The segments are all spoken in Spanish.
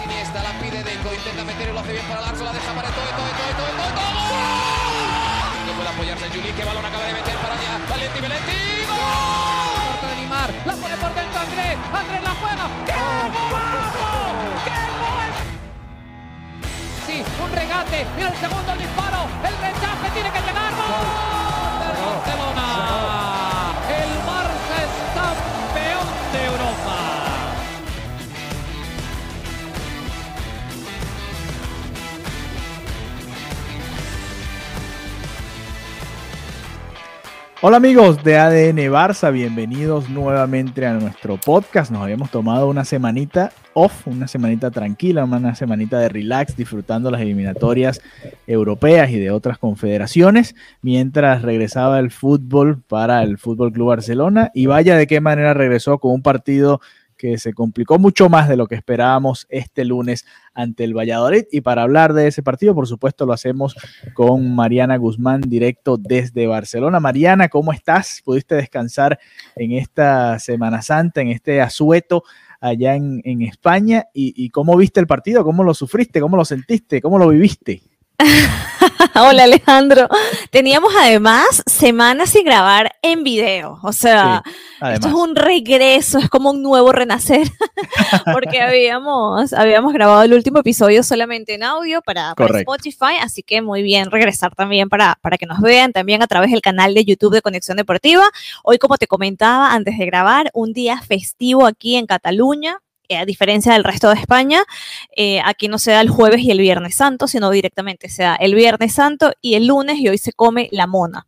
Siniestra la pide Deco. Intenta meter y lo hace bien para Larso. La deja para todo, todo, todo, todo, todo, todo. No puede apoyarse Juli. Que balón acaba de meter para allá. Valenti, Valenti. ¡Gol! De Limar. La pone por dentro Andrés. Andrés la juega. ¡Qué golazo! ¡Qué gol! Sí, un regate. Mira el segundo disparo. El rechace tiene que llegar. Hola amigos de ADN Barça, bienvenidos nuevamente a nuestro podcast. Nos habíamos tomado una semanita off, una semanita tranquila, una semanita de relax, disfrutando las eliminatorias europeas y de otras confederaciones, mientras regresaba el fútbol para el Fútbol Club Barcelona. Y vaya de qué manera regresó con un partido que se complicó mucho más de lo que esperábamos este lunes ante el Valladolid. Y para hablar de ese partido, por supuesto, lo hacemos con Mariana Guzmán, directo desde Barcelona. Mariana, ¿cómo estás? ¿Pudiste descansar en esta Semana Santa, en este asueto allá en, en España? ¿Y, ¿Y cómo viste el partido? ¿Cómo lo sufriste? ¿Cómo lo sentiste? ¿Cómo lo viviste? Hola Alejandro. Teníamos además semanas sin grabar en video. O sea, Sí, esto es un regreso, es como un nuevo renacer. Porque habíamos, habíamos grabado el último episodio solamente en audio para, para. Spotify. Así que muy bien regresar también para, para que nos vean también a través del canal de YouTube de Conexión Deportiva. Hoy, como te comentaba antes de grabar, un día festivo aquí en Cataluña. Eh, A diferencia del resto de España, eh, aquí no se da el jueves y el viernes santo, sino directamente se da el viernes santo y el lunes y hoy se come la mona.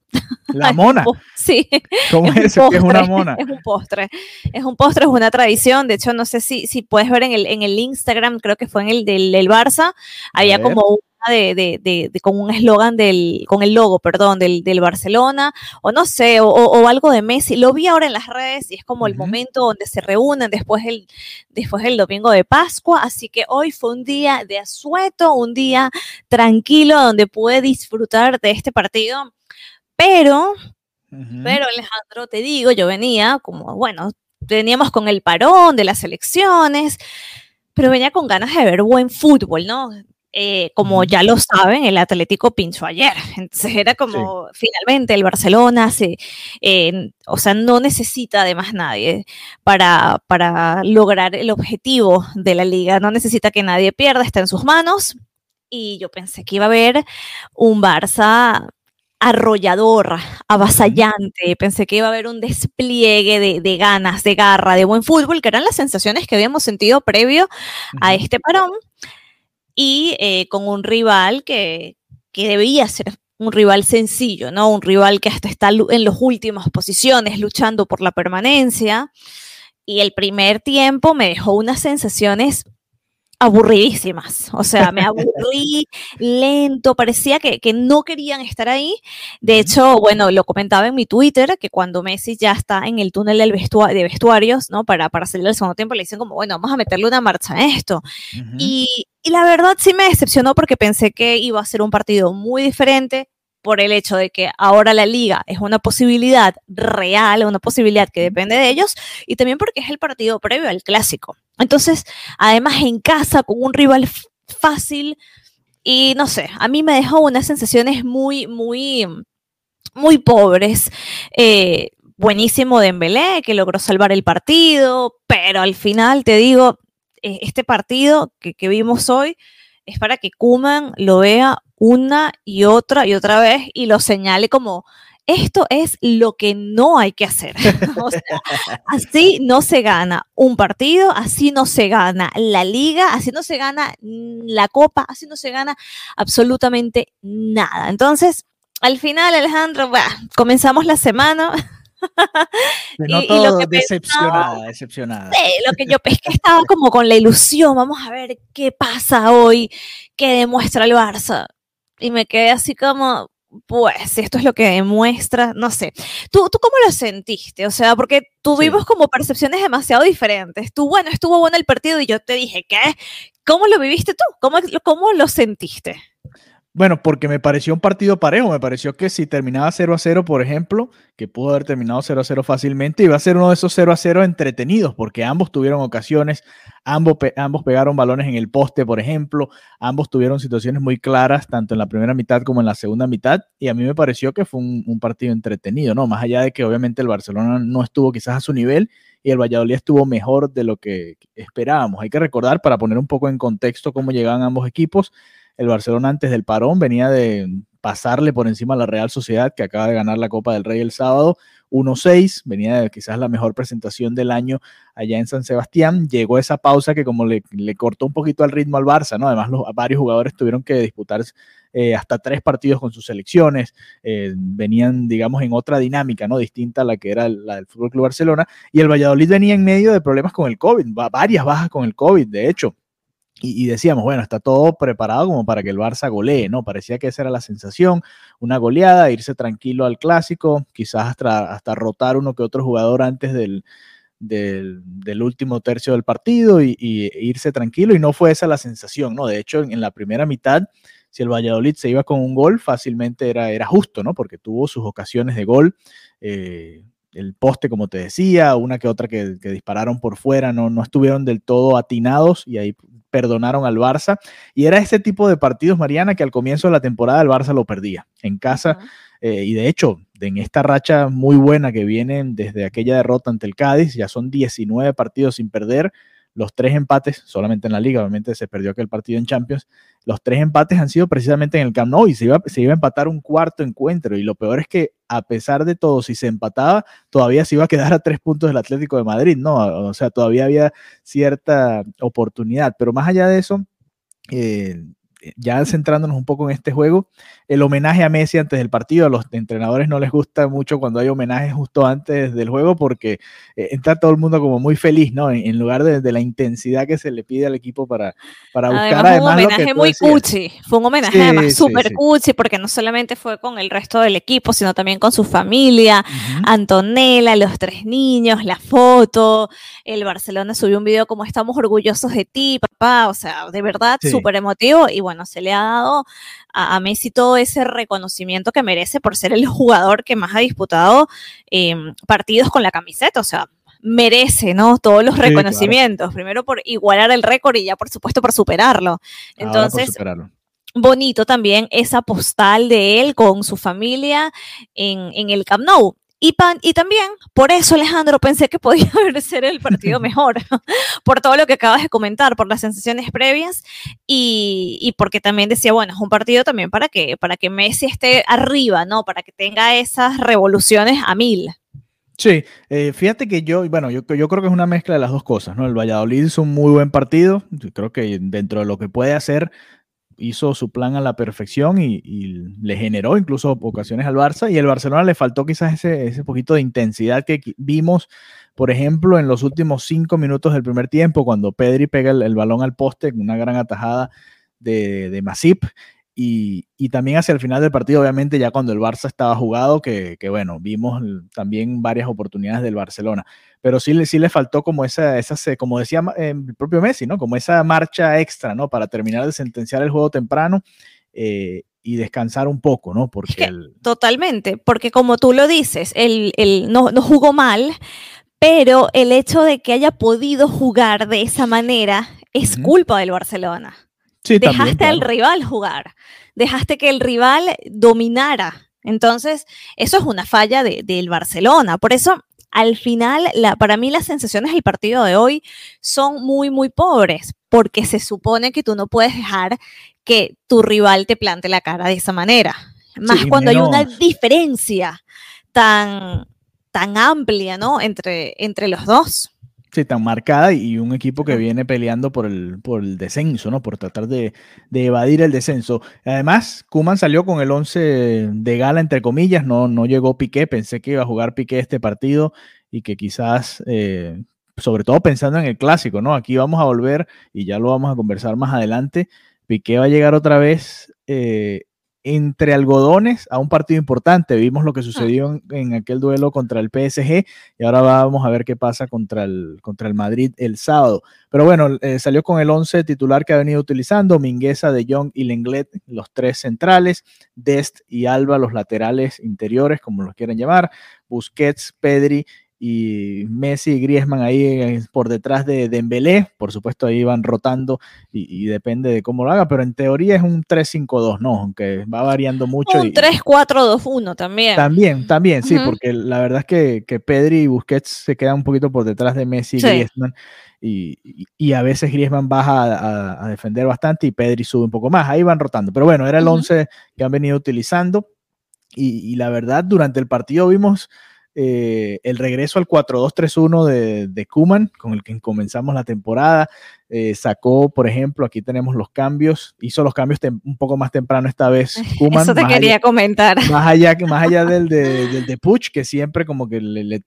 La mona. Sí, ¿Cómo es es un eso? ¿Qué es una mona? Es un postre. Es un postre, es una tradición. De hecho, no sé si, si puedes ver en el, en el Instagram, creo que fue en el del, del Barça, había como una de, de, de- de- con un eslogan del, con el logo, perdón, del, del Barcelona, o no sé, o, algo de Messi. Lo vi ahora en las redes y es como el momento donde se reúnen después del, después del domingo de Pascua. Así que hoy fue un día de asueto, un día tranquilo donde pude disfrutar de este partido. Pero pero Alejandro, te digo, yo venía como, bueno, veníamos con el parón de las elecciones, pero venía con ganas de ver buen fútbol, ¿no? Eh, como ya lo saben, el Atlético pinchó ayer. Entonces era como, finalmente el Barcelona se, eh, o sea, no necesita de más nadie para, para lograr el objetivo de la liga. No necesita que nadie pierda, está en sus manos. Y yo pensé que iba a haber un Barça arrollador, avasallante. Pensé que iba a haber un despliegue de, de ganas, de garra, de buen fútbol, que eran las sensaciones que habíamos sentido previo a este parón. Y eh, con un rival que, que debía ser un rival sencillo, ¿no? Un rival que hasta está en las últimas posiciones, luchando por la permanencia. Y el primer tiempo me dejó unas sensaciones aburridísimas. O sea, me aburrí lento, parecía que, que no querían estar ahí. De hecho, bueno, lo comentaba en mi Twitter, que cuando Messi ya está en el túnel del vestua- de vestuarios, ¿no? Para, para salir al segundo tiempo, le dicen como, bueno, vamos a meterle una marcha a esto. Ujú. Y, y la verdad sí me decepcionó porque pensé que iba a ser un partido muy diferente por el hecho de que ahora la liga es una posibilidad real, una posibilidad que depende de ellos, y también porque es el partido previo al clásico. Entonces, además en casa, con un rival fácil, y no sé, a mí me dejó unas sensaciones muy, muy, muy pobres. Eh, buenísimo Dembélé, que logró salvar el partido, pero al final te digo, este partido que, que vimos hoy es para que Kuman lo vea una y otra y otra vez y lo señale como esto es lo que no hay que hacer. Así no se gana un partido, así no se gana la liga, así no se gana la copa, así no se gana absolutamente nada. Entonces, al final, Alejandro, bah, comenzamos la semana Y- noto y lo que decepcionada, decepcionada. Sí, lo que yo es que estaba como con la ilusión, vamos a ver qué pasa hoy, qué demuestra el Barça. Y me quedé así como, pues, esto es lo que demuestra, no sé. ¿Tú, ¿Tú cómo lo sentiste? O sea, porque tuvimos como percepciones demasiado diferentes. Tú, bueno, estuvo bueno el partido y yo te dije, ¿qué? ¿Cómo lo viviste tú? ¿Cómo, cómo lo sentiste? Bueno, porque me pareció un partido parejo. Me pareció que si terminaba 0 a 0, por ejemplo, que pudo haber terminado 0 a 0 fácilmente, iba a ser uno de esos 0 a 0 entretenidos, porque ambos tuvieron ocasiones, ambos, pe- ambos pegaron balones en el poste, por ejemplo, ambos tuvieron situaciones muy claras, tanto en la primera mitad como en la segunda mitad, y a mí me pareció que fue un, un partido entretenido, ¿no? Más allá de que obviamente el Barcelona no estuvo quizás a su nivel y el Valladolid estuvo mejor de lo que esperábamos. Hay que recordar, para poner un poco en contexto cómo llegaban ambos equipos, el Barcelona antes del parón venía de pasarle por encima a la Real Sociedad, que acaba de ganar la Copa del Rey el sábado, 1-6, venía de quizás la mejor presentación del año allá en San Sebastián, llegó esa pausa que como le, le cortó un poquito al ritmo al Barça, ¿no? Además los, varios jugadores tuvieron que disputar eh, hasta tres partidos con sus selecciones, eh, venían, digamos, en otra dinámica, ¿no? Distinta a la que era la del Fútbol Barcelona, y el Valladolid venía en medio de problemas con el COVID, va- varias bajas con el COVID, de hecho. Y, decíamos, bueno, está todo preparado como para que el Barça golee, ¿no? Parecía que esa era la sensación, una goleada, irse tranquilo al clásico, quizás hasta, hasta rotar uno que otro jugador antes del, del, último tercio del partido y, irse tranquilo, y no fue esa la sensación, ¿no? De hecho, en, en la primera mitad, si el Valladolid se iba con un gol, fácilmente era, era justo, ¿no? Porque tuvo sus ocasiones de gol. eh, el poste, como te decía, una que otra que, que dispararon por fuera, no, no estuvieron del todo atinados y ahí perdonaron al Barça. Y era ese tipo de partidos, Mariana, que al comienzo de la temporada el Barça lo perdía. En casa, eh, y de hecho, en esta racha muy buena que vienen desde aquella derrota ante el Cádiz, ya son 19 partidos sin perder, los tres empates, solamente en la liga, obviamente se perdió aquel partido en Champions, los tres empates han sido precisamente en el Camp Nou y se iba, se iba a empatar un cuarto encuentro. Y lo peor es que, a pesar de todo, si se empataba, todavía se iba a quedar a tres puntos del Atlético de Madrid, ¿no? O sea, todavía había cierta oportunidad. Pero más allá de eso, eh, ya centrándonos un poco en este juego, el homenaje a Messi antes del partido, a los entrenadores no les gusta mucho cuando hay homenajes justo antes del juego porque eh, entra todo el mundo como muy feliz, ¿no? En, en lugar de, de, la intensidad que se le pide al equipo para, para buscar además, además un homenaje lo que muy decías. cuchi, fue un homenaje Sí, además súper sí. cuchi porque no solamente fue con el resto del equipo, sino también con su familia. Antonella, los tres niños, la foto, el Barcelona subió un video como estamos orgullosos de ti, papá, o sea, de verdad súper emotivo y bueno, se le ha dado a, a Messi todo ese reconocimiento que merece por ser el jugador que más ha disputado eh, partidos con la camiseta, o sea, merece, ¿no? Todos los Sí, claro. reconocimientos, primero por igualar el récord y ya por supuesto por superarlo. Ahora por Entonces, superarlo. bonito también esa postal de él con su familia en, en el Camp Nou. Y, pan- y también, por eso, Alejandro, pensé que podía haber ser el partido mejor, por todo lo que acabas de comentar, por las sensaciones previas y, y porque también decía, bueno, es un partido también para que, para que Messi esté arriba, ¿no? Para que tenga esas revoluciones a mil. Sí, eh, fíjate que yo, bueno, yo, yo creo que es una mezcla de las dos cosas, ¿no? El Valladolid hizo un muy buen partido, yo creo que dentro de lo que puede hacer, hizo su plan a la perfección y, le generó incluso ocasiones al Barça, y el Barcelona le faltó quizás ese, ese poquito de intensidad que vimos, por ejemplo, en los últimos cinco minutos del primer tiempo, cuando Pedri pega el, el balón al poste, con una gran atajada de, de Masip, y, y también hacia el final del partido, obviamente, ya cuando el Barça estaba jugado, que, que bueno, vimos también varias oportunidades del Barcelona. Pero sí, le- sí le faltó como esa, esa como decía eh, el propio Messi, ¿no? Como esa marcha extra, ¿no? Para terminar de sentenciar el juego temprano eh, y descansar un poco, ¿no? Porque que- el- Totalmente, porque como tú lo dices, él, él no, no jugó mal, pero el hecho de que haya podido jugar de esa manera es culpa del Barcelona. Sí, también, Dejaste al rival jugar, dejaste que el rival dominara. Entonces, eso es una falla de- del Barcelona. Por eso, al final, la, para mí las sensaciones del partido de hoy son muy, muy pobres, porque se supone que tú no puedes dejar que tu rival te plante la cara de esa manera. Más Sí, cuando hay una diferencia tan, tan amplia, ¿no? Entre, entre los dos. Sí, tan marcada y un equipo que viene peleando por el, por el descenso, ¿no? Por tratar de, de evadir el descenso. Además, Kuman salió con el 11 de gala, entre comillas, no, no llegó Piqué, pensé que iba a jugar Piqué este partido y que quizás, eh, sobre todo pensando en el clásico, ¿no? Aquí vamos a volver y ya lo vamos a conversar más adelante. Piqué va a llegar otra vez eh, entre algodones a un partido importante. Vimos lo que sucedió en, en aquel duelo contra el PSG y ahora vamos a ver qué pasa contra el, contra el Madrid el sábado. Pero bueno, eh, salió con el 11 titular que ha venido utilizando, Mingueza, De Jong y Lenglet, los tres centrales, Dest y Alba, los laterales interiores, como los quieren llamar, Busquets, Pedri y Messi y Griezmann ahí eh, por detrás de Dembélé, por supuesto ahí van rotando y, y depende de cómo lo haga, pero en teoría es un 3-5-2, ¿no? Aunque va variando mucho. Un y- 3-4-2-1 también. También, también, sí, porque la verdad es que, que Pedri y Busquets se quedan un poquito por detrás de Messi y Sí. Griezmann. Y, a veces Griezmann baja a, a- a defender bastante y Pedri sube un poco más. Ahí van rotando. Pero bueno, era el Ujú. 11 que han venido utilizando. Y, y la verdad, durante el partido vimos eh, el regreso al 4-2-3-1 de, de Kuman, con el que comenzamos la temporada. Eh, sacó, por ejemplo, aquí tenemos los cambios, hizo los cambios un poco más temprano esta vez. Koeman, Eso te más allá- quería comentar. más allá, más allá del de, del de Puch, que siempre como que le... le-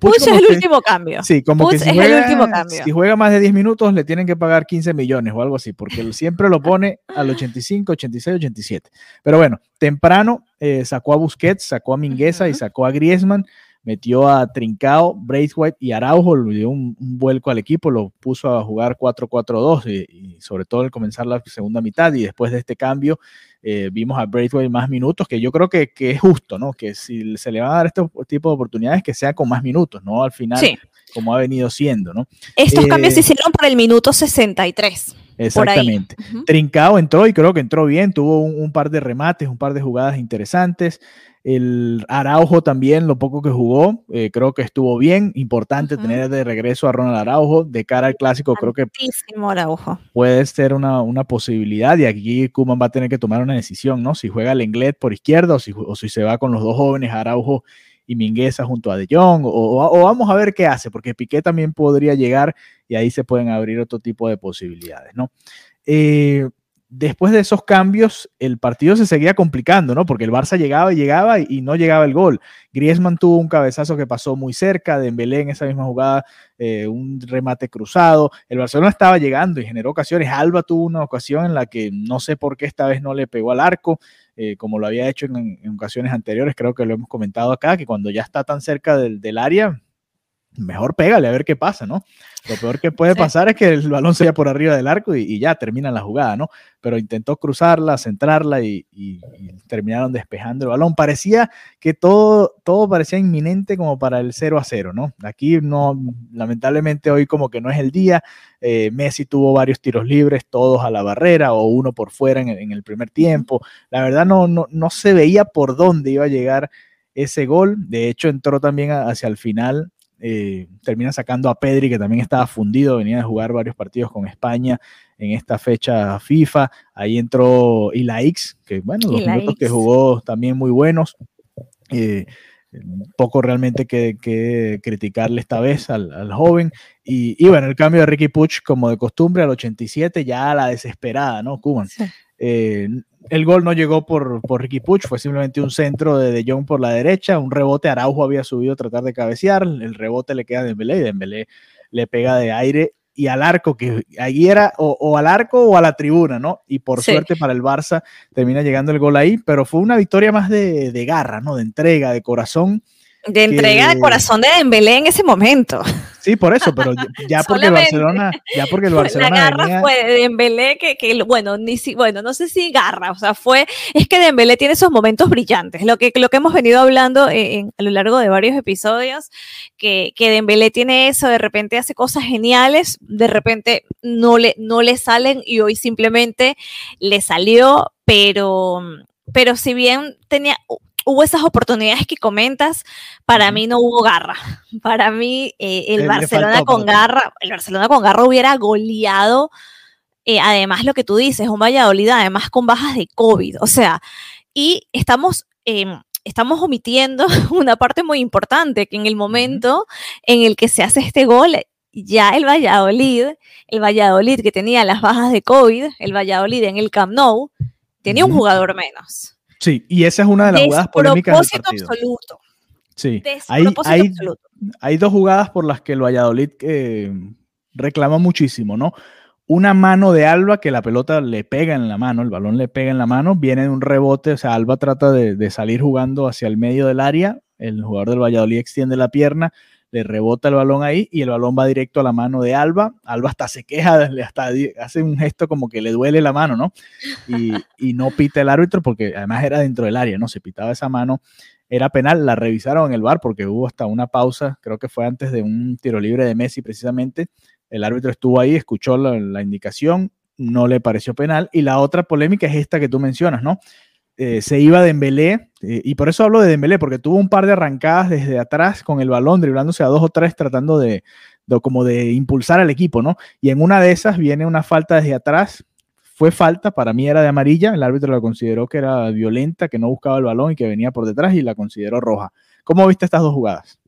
Puch es el que- último cambio. Sí, como Puch que si es el juega, último cambio. si juega más de 10 minutos le tienen que pagar 15 millones o algo así, porque él siempre lo pone al 85, 86, 87. Pero bueno, temprano eh, sacó a Busquets, sacó a Mingueza y Ujú. sacó a Griezmann, metió a Trincao, Braithwaite y Araujo, le dio un, un vuelco al equipo, lo puso a jugar 4-4-2 y, y sobre todo al comenzar la segunda mitad y después de este cambio eh, vimos a Braithwaite más minutos, que yo creo que, que es justo, ¿no? Que si se le van a dar este tipo de oportunidades, que sea con más minutos, ¿no? Al final, Sí. como ha venido siendo, ¿no? Estos Eh, cambios se hicieron por el minuto 63. Por ahí. Exactamente. Ujú. Trincao entró y creo que entró bien, tuvo un, un par de remates, un par de jugadas interesantes. El Araujo también, lo poco que jugó, eh, creo que estuvo bien. Importante tener de regreso a Ronald Araujo de cara al clásico, creo que Araujo. puede ser una, una posibilidad y aquí Kuman va a tener que tomar una decisión, ¿no? Si juega Lenglet por izquierda o si, o si se va con los dos jóvenes, Araujo y Mingueza junto a De Jong, o, o- o vamos a ver qué hace, porque Piqué también podría llegar y ahí se pueden abrir otro tipo de posibilidades, ¿no? Eh, después de esos cambios, el partido se seguía complicando, ¿no? Porque el Barça llegaba y llegaba y, no llegaba el gol. Griezmann tuvo un cabezazo que pasó muy cerca, Dembélé en esa misma jugada eh, un remate cruzado. El Barcelona estaba llegando y generó ocasiones. Alba tuvo una ocasión en la que no sé por qué esta vez no le pegó al arco, eh, como lo había hecho en, ocasiones anteriores. Creo que lo hemos comentado acá, que cuando ya está tan cerca del área, mejor pégale a ver qué pasa, ¿no? Lo peor que puede Sí. pasar es que el balón se vaya por arriba del arco y, y ya termina la jugada, ¿no? Pero intentó cruzarla, centrarla y, y- y terminaron despejando el balón. Parecía que todo, todo parecía inminente como para el 0 a 0, ¿no? Aquí no, lamentablemente hoy como que no es el día. Eh, Messi tuvo varios tiros libres, todos a la barrera o uno por fuera en, el- en el primer tiempo. La verdad no, no, no se veía por dónde iba a llegar ese gol. De hecho, entró también hacia el final eh, termina sacando a Pedri, que también estaba fundido, venía de jugar varios partidos con España en esta fecha FIFA. Ahí entró Ilaix, que bueno, los minutos que jugó también muy buenos. Eh, poco realmente que, que criticarle esta vez al, al joven. Y, y bueno, el cambio de Ricky Puch, como de costumbre, al 87, ya a la desesperada, ¿no? Cuban. Sí. Eh, el gol no llegó por, por Ricky Puch, fue simplemente un centro de De Jong por la derecha, un rebote, Araujo había subido a tratar de cabecear, el rebote le queda a Dembélé y Dembélé le pega de aire y al arco, que ahí era o, o al arco o a la tribuna, ¿no? Y por Sí. suerte para el Barça termina llegando el gol ahí, pero fue una victoria más de, de garra, ¿no? De entrega, de corazón. De entrega de corazón de Dembélé en ese momento. Sí, por eso, pero ya- porque el. Barcelona, ya porque el la Barcelona garra venía- fue de Dembélé que, que, bueno, ni si, bueno, no sé si garra, o sea, fue, es que Dembélé tiene esos momentos brillantes, lo que, lo que hemos venido hablando eh, en- a lo largo de varios episodios, que, que Dembélé tiene eso, de repente hace cosas geniales, de repente no le, no le salen y hoy simplemente le salió, pero, pero si bien tenía, hubo esas oportunidades que comentas, para mí no hubo garra. Para mí eh, el le Barcelona con garra, el Barcelona con garra hubiera goleado. eh, además, lo que tú dices, un Valladolid, además con bajas de COVID. O sea, y estamos, em, estamos omitiendo una parte muy importante, que en el momento en el que se hace este gol, ya el Valladolid, el Valladolid que tenía las bajas de COVID, el Valladolid en el Camp Nou, tenía un jugador menos. Sí, y esa es una de las jugadas polémicas del partido. absoluto. Sí, hay, hay, absoluto. hay dos jugadas por las que el Valladolid eh, reclama muchísimo, ¿no? Una mano de Alba que la pelota le pega en la mano, el balón le pega en la mano, viene de un rebote, o sea, Alba trata de, de salir jugando hacia el medio del área, el jugador del Valladolid extiende la pierna, le rebota el balón ahí y el balón va directo a la mano de Alba. Alba hasta se queja, le- hasta hace un gesto como que le duele la mano, ¿no? Y, y no pita el árbitro porque además era dentro del área, ¿no? Se pitaba esa mano era penal, la revisaron en el bar porque hubo hasta una pausa, creo que fue antes de un tiro libre de Messi precisamente. El árbitro estuvo ahí, escuchó la, la indicación, no le pareció penal. Y la otra polémica es esta que tú mencionas, ¿no? Eh, se iba Dembélé, eh, y por eso hablo de Dembélé, porque tuvo un par de arrancadas desde atrás con el balón, driblándose a dos o tres, tratando de, de como de impulsar al equipo, ¿no? Y en una de esas viene una falta desde atrás, fue falta, para mí era de amarilla, el árbitro la consideró que era violenta, que no buscaba el balón y que venía por detrás y la consideró roja. ¿Cómo viste estas dos jugadas?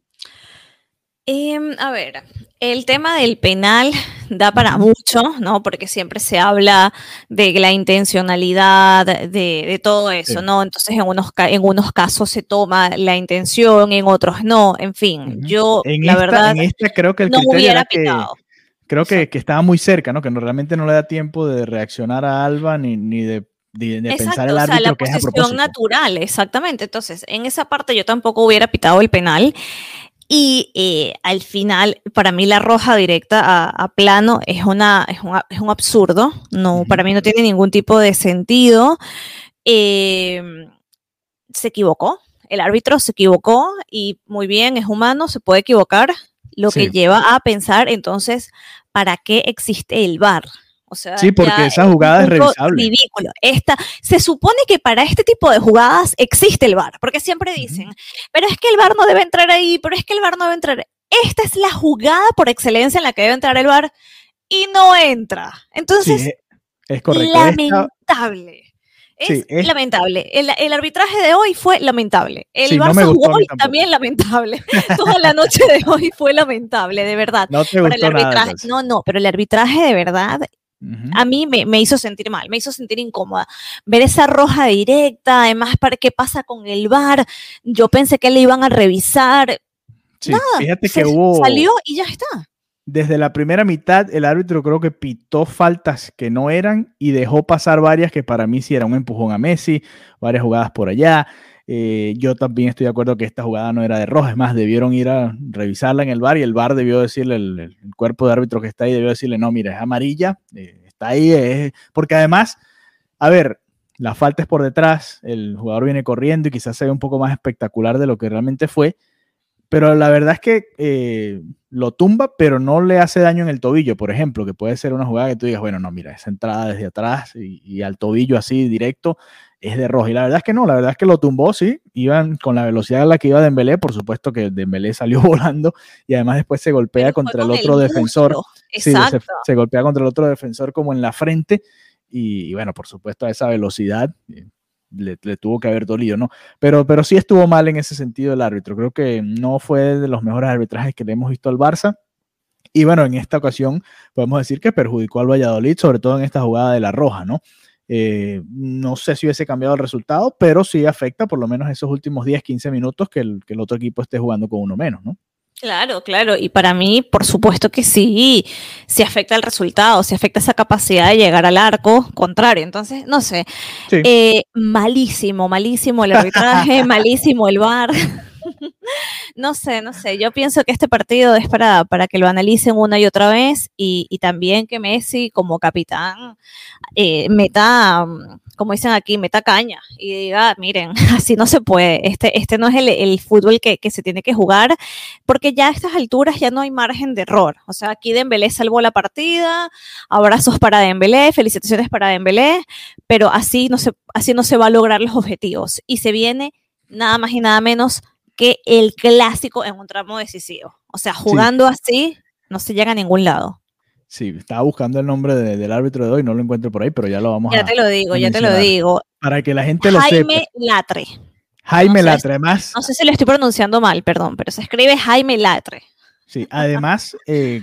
Em, a ver, el tema del penal da para mucho, ¿no? Porque siempre se habla de la intencionalidad, de, de todo eso, Sí. ¿no? Entonces en unos, en unos casos se toma la intención, en otros no, en fin, yo En la esta, verdad en esta creo que el no hubiera era que, pitado. creo que, que estaba muy cerca, ¿no? Que no, realmente no le da tiempo de reaccionar a Alba ni, ni de, de- de pensar Exacto, el o sea, árbitro la que es a propósito. natural, exactamente. Entonces, en esa parte yo tampoco hubiera pitado el penal. Y eh, al final, para mí la roja directa a, a plano es, una, es, un, es un absurdo. No. Para mí no tiene ningún tipo de sentido. Eh, se equivocó. El árbitro se equivocó y muy bien, es humano, se puede equivocar. Lo que lleva a pensar entonces, ¿para qué existe el VAR? O sea, Sí, porque esa jugada es revisable. Ridículo. Esta, se supone que para este tipo de jugadas existe el VAR, porque siempre dicen, pero es que el VAR no debe entrar ahí, pero es que el VAR no debe entrar. Esta es la jugada por excelencia en la que debe entrar el VAR y no entra. Entonces, es, es correcto. Lamentable. Es Sí, es- lamentable. El, el arbitraje de hoy fue lamentable. El Sí, no Barça jugó mí hoy también lamentable. Toda la noche de hoy fue lamentable, de verdad. no te el gustó nada. no, no, pero el arbitraje de verdad A mí me, me hizo sentir mal, me hizo sentir incómoda. Ver esa roja directa, además, ¿para qué pasa con el VAR? Yo pensé que le iban a revisar. Sí, nada, fíjate se- que hubo Salió y ya está. desde la primera mitad el árbitro creo que pitó faltas que no eran y dejó pasar varias que para mí sí era un empujón a Messi, varias jugadas por allá. Eh, yo también estoy de acuerdo que esta jugada no era de roja, es más, debieron ir a revisarla en el bar y el bar debió decirle, el, cuerpo de árbitro que está ahí debió decirle, no, mira, es amarilla, eh, está ahí, es-". porque además, a ver, la falta es por detrás, el jugador viene corriendo y quizás se ve un poco más espectacular de lo que realmente fue, pero la verdad es que eh, lo tumba, pero no le hace daño en el tobillo, por ejemplo, que puede ser una jugada que tú digas, bueno, no, mira, esa entrada desde atrás y, y al tobillo así directo es de roja. Y la verdad es que no, la verdad es que lo tumbó, sí, iban con la velocidad a la que iba Dembélé, por supuesto que Dembélé salió volando y además después se golpea Pero contra el otro defensor. Sí, se golpea contra el otro defensor como en la frente y, y bueno, por supuesto a esa velocidad eh, le, tuvo que haber dolido, ¿no? Pero, pero sí estuvo mal en ese sentido el árbitro. Creo que no fue de los mejores arbitrajes que le hemos visto al Barça. Y bueno, en esta ocasión podemos decir que perjudicó al Valladolid, sobre todo en esta jugada de la roja, ¿no? Eh, no sé si hubiese cambiado el resultado, pero sí afecta por lo menos esos últimos 10, 15 minutos que el, que el otro equipo esté jugando con uno menos, ¿no? Claro, claro. Y para mí, por supuesto que sí, sí afecta el resultado, sí afecta esa capacidad de llegar al arco contrario. Entonces, no sé. Sí. Eh, malísimo, malísimo el arbitraje, malísimo el VAR. No sé, no sé. Yo pienso que este partido es para, para que lo analicen una y otra vez y, y también que Messi, como capitán, eh, meta, mm, como dicen aquí, meta caña y diga, miren, así no se puede. Este, este no es el, el fútbol que, que se tiene que jugar porque ya a estas alturas ya no hay margen de error. O sea, aquí Dembélé salvó la partida, abrazos para Dembélé, felicitaciones para Dembélé, pero así no se, así no se va a lograr los objetivos. Y se viene nada más y nada menos que el clásico en un tramo decisivo. O sea, jugando así no se llega a ningún lado. Sí, estaba buscando el nombre de- del árbitro de hoy, no lo encuentro por ahí, pero ya lo vamos Ya a... te lo digo, ya te lo digo. Para que la gente lo Jaime sepa. Latre. Jaime no sé Latre, más. No sé si lo estoy pronunciando mal, perdón, pero se escribe Jaime Latre. Sí, además, eh,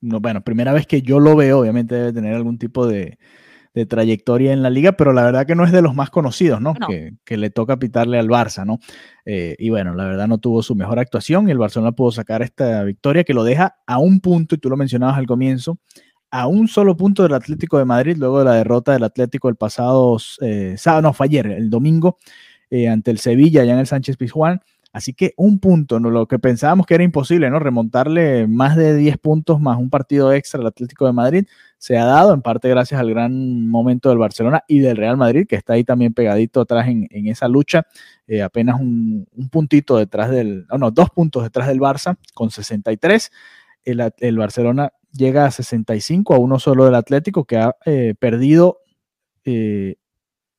no, bueno, primera vez que yo lo veo, obviamente debe tener algún tipo de, de trayectoria en la liga, pero la verdad que no es de los más conocidos, ¿no? No. Que, que le toca pitarle al Barça, ¿no? Eh, y bueno, la verdad no tuvo su mejor actuación y el Barcelona pudo sacar esta victoria que lo deja a un punto, y tú lo mencionabas al comienzo, a un solo punto del Atlético de Madrid, luego de la derrota del Atlético el pasado eh, sábado, no, fue ayer, el domingo, eh, ante el Sevilla, ya en el Sánchez Pizjuán. Así que un punto, ¿no? lo que pensábamos que era imposible, ¿no? Remontarle más de 10 puntos más un partido extra al Atlético de Madrid, se ha dado en parte gracias al gran momento del Barcelona y del Real Madrid, que está ahí también pegadito atrás en, esa lucha, eh, apenas un, un, puntito detrás del, no, dos puntos detrás del Barça, con 63. El, el, Barcelona llega a 65, a uno solo del Atlético, que ha eh, perdido, eh,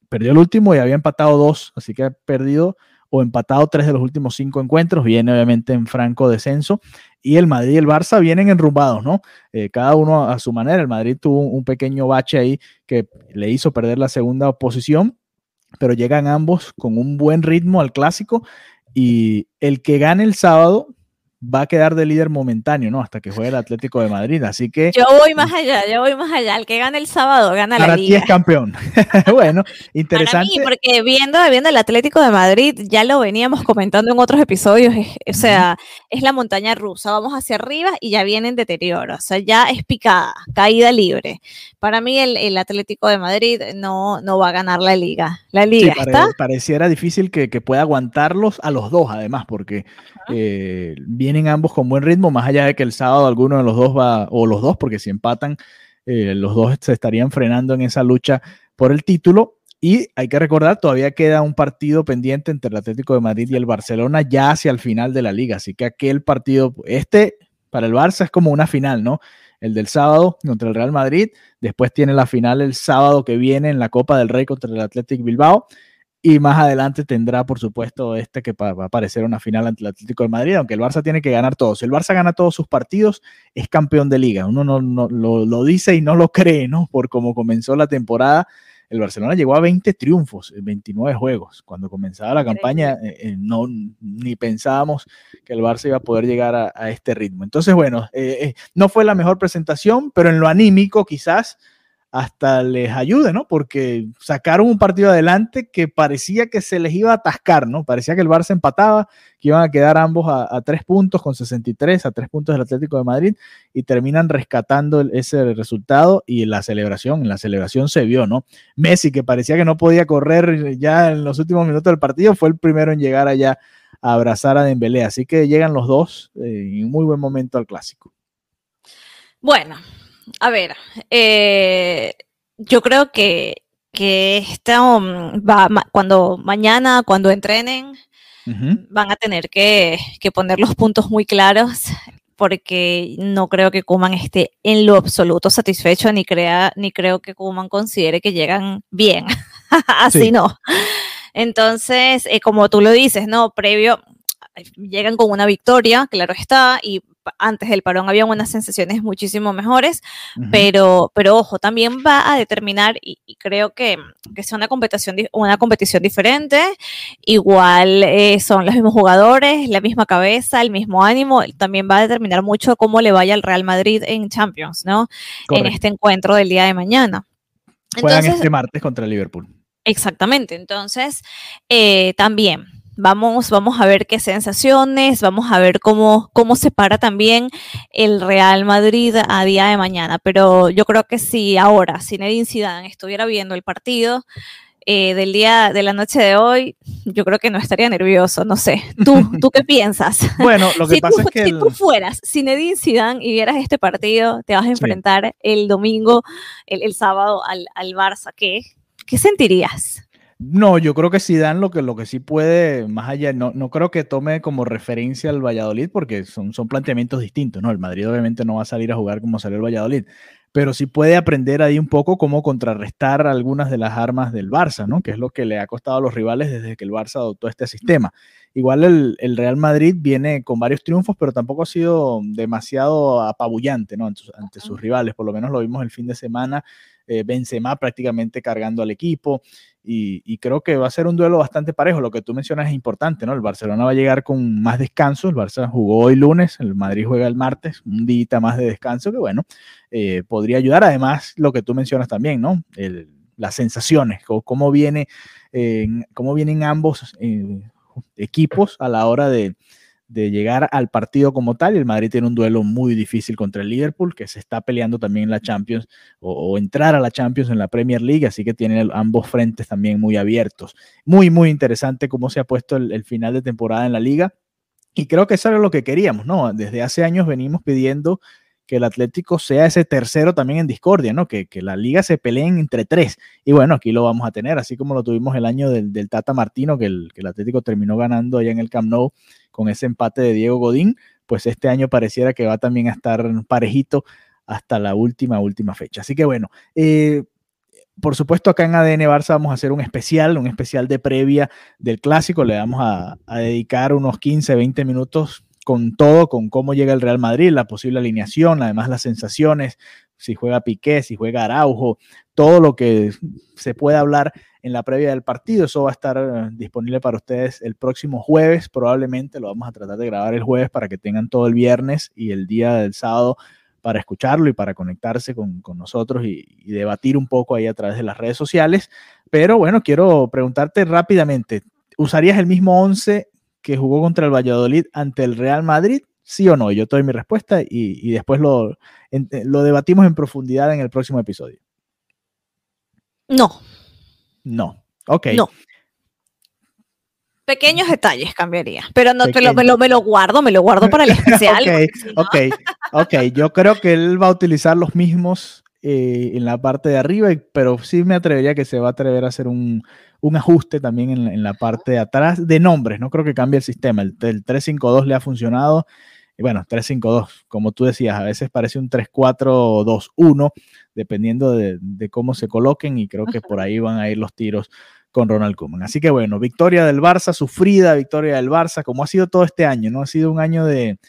perdió el último y había empatado dos, así que ha perdido o empatado tres de los últimos cinco encuentros, viene obviamente en franco descenso, y el Madrid y el Barça vienen enrumbados, ¿no? Eh, cada uno a, su manera, el Madrid tuvo un, pequeño bache ahí que le hizo perder la segunda posición, pero llegan ambos con un buen ritmo al clásico, y el que gane el sábado va a quedar de líder momentáneo, ¿no? Hasta que juegue el Atlético de Madrid. Así que. Yo voy más allá, yo voy más allá. El que gane el sábado gana para la liga. ti es campeón. bueno, interesante. Para mí, porque viendo, viendo el Atlético de Madrid, ya lo veníamos comentando en otros episodios, es, o sea, es la montaña rusa. Vamos hacia arriba y ya viene en deterioro. O sea, ya es picada, caída libre. Para mí, el, el Atlético de Madrid no, no va a ganar la liga. La liga sí, está. pareciera difícil que, que, pueda aguantarlos a los dos, además, porque eh, ambos con buen ritmo, más allá de que el sábado alguno de los dos va, o los dos, porque si empatan, eh, los dos se estarían frenando en esa lucha por el título. Y hay que recordar, todavía queda un partido pendiente entre el Atlético de Madrid y el Barcelona ya hacia el final de la liga. Así que aquel partido, este para el Barça es como una final, ¿no? El del sábado contra el Real Madrid, después tiene la final el sábado que viene en la Copa del Rey contra el Athletic Bilbao y más adelante tendrá, por supuesto, este que va a aparecer una final ante el Atlético de Madrid, aunque el Barça tiene que ganar todos. Si el Barça gana todos sus partidos, es campeón de liga. Uno no, no lo, lo, dice y no lo cree, ¿no? Por cómo comenzó la temporada. El Barcelona llegó a 20 triunfos en 29 juegos. Cuando comenzaba la campaña, eh, no, ni pensábamos que el Barça iba a poder llegar a, a este ritmo. Entonces, bueno, eh, eh, no fue la mejor presentación, pero en lo anímico quizás hasta les ayude, ¿no? Porque sacaron un partido adelante que parecía que se les iba a atascar, ¿no? Parecía que el Barça empataba, que iban a quedar ambos a, tres puntos con 63, a tres puntos del Atlético de Madrid, y terminan rescatando ese resultado y la celebración, en la celebración se vio, ¿no? Messi, que parecía que no podía correr ya en los últimos minutos del partido, fue el primero en llegar allá a abrazar a Dembélé, así que llegan los dos eh, en muy buen momento al clásico. Bueno, a ver, eh, yo creo que, que esto va, cuando mañana, cuando entrenen, uh -huh. van a tener que, que, poner los puntos muy claros porque no creo que Kuman esté en lo absoluto satisfecho ni, crea, ni creo que Kuman considere que llegan bien. Así sí. no. Entonces, eh, como tú lo dices, ¿no? Previo, llegan con una victoria, claro está, y antes del parón había unas sensaciones muchísimo mejores, uh -huh. pero, pero ojo, también va a determinar, y, y creo que, que sea una competición, una competición diferente, igual eh, son los mismos jugadores, la misma cabeza, el mismo ánimo, también va a determinar mucho cómo le vaya al Real Madrid en Champions, ¿no? Correcto. En este encuentro del día de mañana. Juegan Entonces, este martes contra el Liverpool. Exactamente, entonces eh, también Vamos, vamos a ver qué sensaciones, vamos a ver cómo, cómo se para también el Real Madrid a día de mañana. Pero yo creo que si ahora Zinedine Zidane estuviera viendo el partido eh, del día de la noche de hoy, yo creo que no estaría nervioso. No sé. ¿Tú, ¿tú qué piensas? Bueno, lo que si pasa tú, es que si el... tú fueras Zinedine Zidane y vieras este partido, te vas a enfrentar sí. el domingo, el, el sábado al, al Barça. ¿Qué, ¿Qué sentirías? No, yo creo que Zidane lo que, lo que sí puede, más allá, no, no creo que tome como referencia al Valladolid porque son, son planteamientos distintos, ¿no? El Madrid obviamente no va a salir a jugar como salió el Valladolid, pero sí puede aprender ahí un poco cómo contrarrestar algunas de las armas del Barça, ¿no? Que es lo que le ha costado a los rivales desde que el Barça adoptó este sistema. Igual el, el Real Madrid viene con varios triunfos, pero tampoco ha sido demasiado apabullante, ¿no? Ante, ante sus rivales, por lo menos lo vimos el fin de semana eh, Benzema prácticamente cargando al equipo y, creo que va a ser un duelo bastante parejo. Lo que tú mencionas es importante, ¿no? El Barcelona va a llegar con más descanso, el Barça jugó hoy lunes, el Madrid juega el martes, un día más de descanso que bueno, eh, podría ayudar. Además, lo que tú mencionas también, ¿no? Las sensaciones, cómo, viene, eh, cómo vienen ambos eh, equipos a la hora de, de llegar al partido como tal. El Madrid tiene un duelo muy difícil contra el Liverpool, que se está peleando también en la Champions o, entrar a la Champions en la Premier League, así que tienen ambos frentes también muy abiertos. Muy, muy interesante cómo se ha puesto el, final de temporada en la liga. Y creo que eso era lo que queríamos, ¿no? Desde hace años venimos pidiendo que el Atlético sea ese tercero también en discordia, ¿no? Que, que, la liga se peleen entre tres. Y bueno, aquí lo vamos a tener, así como lo tuvimos el año del, del Tata Martino, que el, que el, Atlético terminó ganando allá en el Camp Nou con ese empate de Diego Godín, pues este año pareciera que va también a estar parejito hasta la última, última fecha. Así que bueno, eh, por supuesto, acá en ADN Barça vamos a hacer un especial, un especial de previa del clásico. Le vamos a, dedicar unos 15, 20 minutos con todo, con cómo llega el Real Madrid, la posible alineación, además las sensaciones, si juega Piqué, si juega Araujo, todo lo que se pueda hablar en la previa del partido. Eso va a estar eh, disponible para ustedes el próximo jueves, probablemente lo vamos a tratar de grabar el jueves para que tengan todo el viernes y el día del sábado para escucharlo y para conectarse con, nosotros y, y, debatir un poco ahí a través de las redes sociales. Pero bueno, quiero preguntarte rápidamente, ¿usarías el mismo 11 que jugó contra el Valladolid ante el Real Madrid? ¿Sí o no? Yo te doy mi respuesta y, y después lo, en, lo debatimos en profundidad en el próximo episodio. No. No. Ok. No. Pequeños detalles cambiaría, pero no te lo, me, lo, me lo guardo, me lo guardo para el especial. ok, si no... ok, ok. Yo creo que él va a utilizar los mismos eh, en la parte de arriba, pero sí me atrevería que se va a atrever a hacer un, un ajuste también en, en, la parte de atrás de nombres. No creo que cambie el sistema. El, el 352 le ha funcionado. Y bueno, 352, como tú decías, a veces parece un 3-4-2-1, dependiendo de, de, cómo se coloquen, y creo que por ahí van a ir los tiros con Ronald Koeman. Así que bueno, victoria del Barça, sufrida victoria del Barça, como ha sido todo este año, ¿no? Ha sido un año de,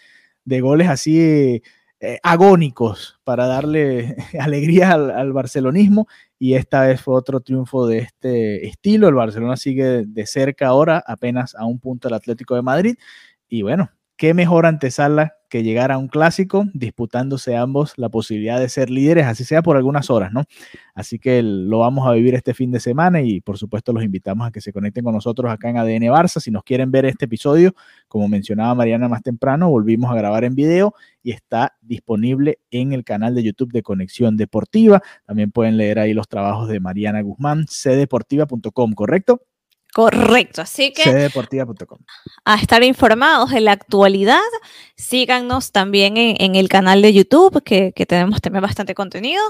de goles así eh, agónicos para darle alegría al, barcelonismo y esta vez fue otro triunfo de este estilo. El Barcelona sigue de cerca ahora, apenas a un punto del Atlético de Madrid y bueno, qué mejor antesala que llegar a un clásico disputándose ambos la posibilidad de ser líderes, así sea por algunas horas, ¿no? Así que lo vamos a vivir este fin de semana y por supuesto los invitamos a que se conecten con nosotros acá en ADN Barça. Si nos quieren ver este episodio, como mencionaba Mariana más temprano, volvimos a grabar en video y está disponible en el canal de YouTube de Conexión Deportiva. También pueden leer ahí los trabajos de Mariana Guzmán, cdeportiva.com, ¿correcto? Correcto, así que cdeportiva.com. a estar informados de la actualidad, síganos también en, en el canal de YouTube, que, que, tenemos también bastante contenido.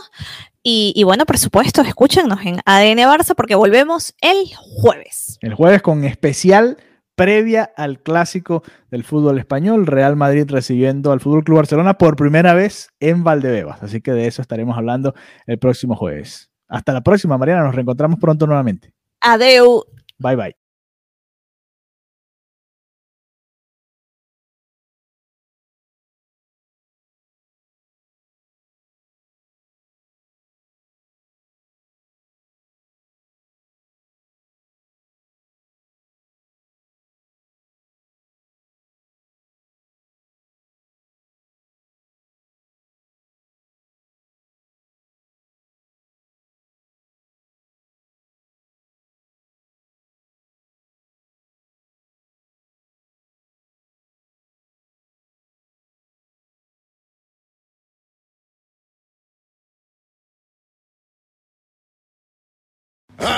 Y, y, bueno, por supuesto, escúchenos en ADN Barça porque volvemos el jueves. El jueves con especial previa al clásico del fútbol español, Real Madrid recibiendo al Fútbol Club Barcelona por primera vez en Valdebebas. Así que de eso estaremos hablando el próximo jueves. Hasta la próxima, Mariana. Nos reencontramos pronto nuevamente. Adeu. バイバイ。Ha!